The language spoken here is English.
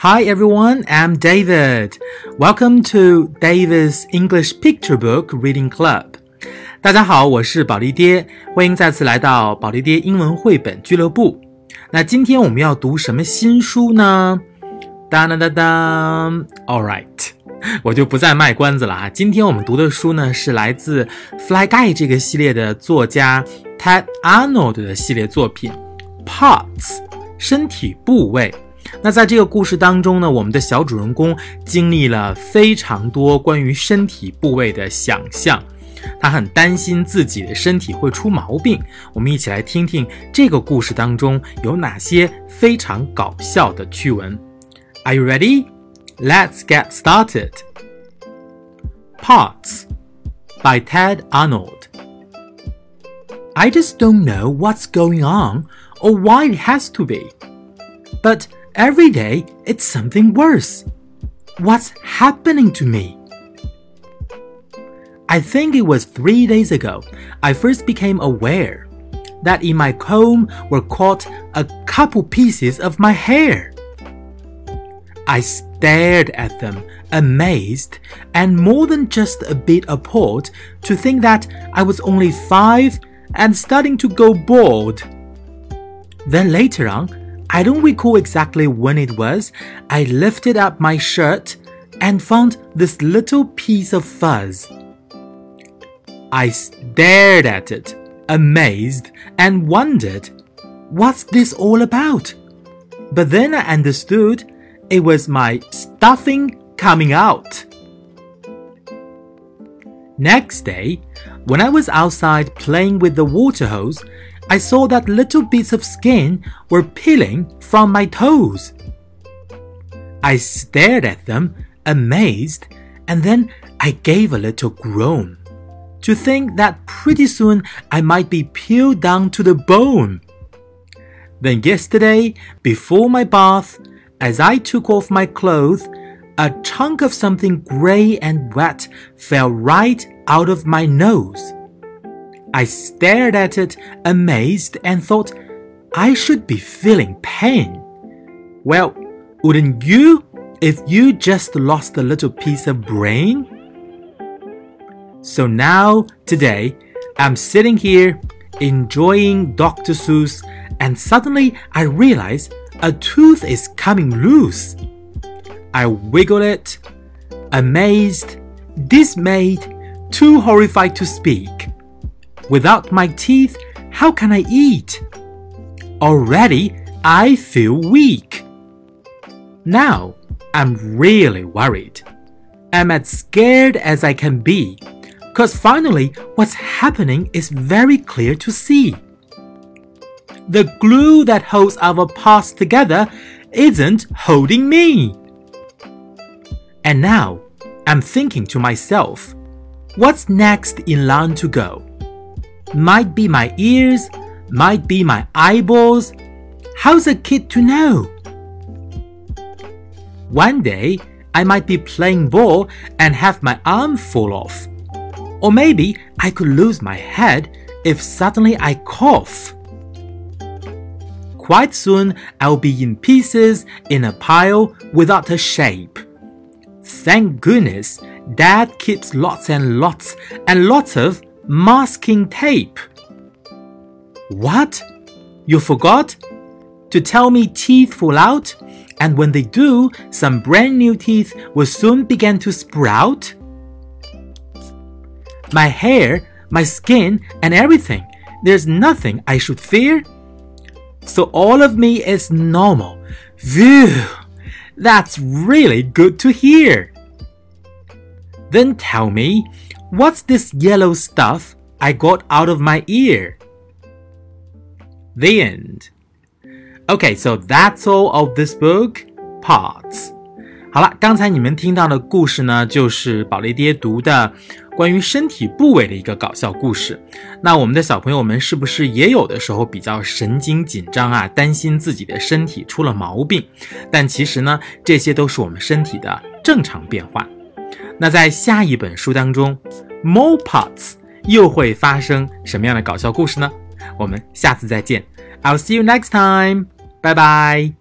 Hi everyone, I'm David. Welcome to David's English Picture Book Reading Club. 大家好，我是宝莉爹，欢迎再次来到宝莉爹英文绘本俱乐部。那今天我们要读什么新书呢？当当当当，All right，我就不再卖关子了啊。今天我们读的书呢是来自《Fly Guy》这个系列的作家 Ted Arnold 的系列作品《Parts》身体部位。那在这个故事当中呢，我们的小主人公经历了非常多关于身体部位的想象，他很担心自己的身体会出毛病。我们一起来听听这个故事当中有哪些非常搞笑的趣闻。Are you ready? Let's get started. Parts by Tedd Arnold. I just don't know what's going on or why it has to be. But Every day, it's something worse. What's happening to me? I think it was three days ago I first became aware that in my comb were caught a couple pieces of my hair. I stared at them, amazed and more than just a bit appalled to think that I was only five and starting to go bald. Then later on, I don't recall exactly when it was, I lifted up my shirt and found this little piece of fuzz. I stared at it, amazed, and wondered, what's this all about? But then I understood it was my stuffing coming out. Next day, when I was outside playing with the water hose, I saw that little bits of skin were peeling from my toes. I stared at them, amazed, and then I gave a little groan to think that pretty soon I might be peeled down to the bone. Then yesterday, before my bath, as I took off my clothes, a chunk of something gray and wet fell right out of my nose. I stared at it, amazed, and thought I should be feeling pain. Well, wouldn't you if you just lost a little piece of brain? So now, today, I'm sitting here enjoying Dr. Seuss, and suddenly I realize a tooth is coming loose. I wiggle it, amazed, dismayed, too horrified to speak. Without my teeth, how can I eat? Already, I feel weak. Now, I'm really worried. I'm as scared as I can be, cause finally, what's happening is very clear to see. The glue that holds our parts together isn't holding me. And now, I'm thinking to myself, what's next in line to go? Might be my ears, might be my eyeballs. How's a kid to know? One day, I might be playing ball and have my arm fall off. Or maybe I could lose my head if suddenly I cough. Quite soon, I'll be in pieces in a pile without a shape. Thank goodness, Dad keeps lots and lots and lots of masking tape. What? You forgot? To tell me teeth fall out, and when they do, some brand new teeth will soon begin to sprout? My hair, my skin, and everything, there's nothing I should fear? So all of me is normal. Phew! That's really good to hear. Then tell me, What's this yellow stuff I got out of my ear? The end. Okay, so that's all of this book. Parts. 好了，刚才你们听到的故事呢，就是宝莉爹读的关于身体部位的一个搞笑故事。那我们的小朋友们是不是也有的时候比较神经紧张啊，担心自己的身体出了毛病？但其实呢，这些都是我们身体的正常变化。那在下一本书当中，More Parts 又会发生什么样的搞笑故事呢？我们下次再见，I'll see you next time，拜拜。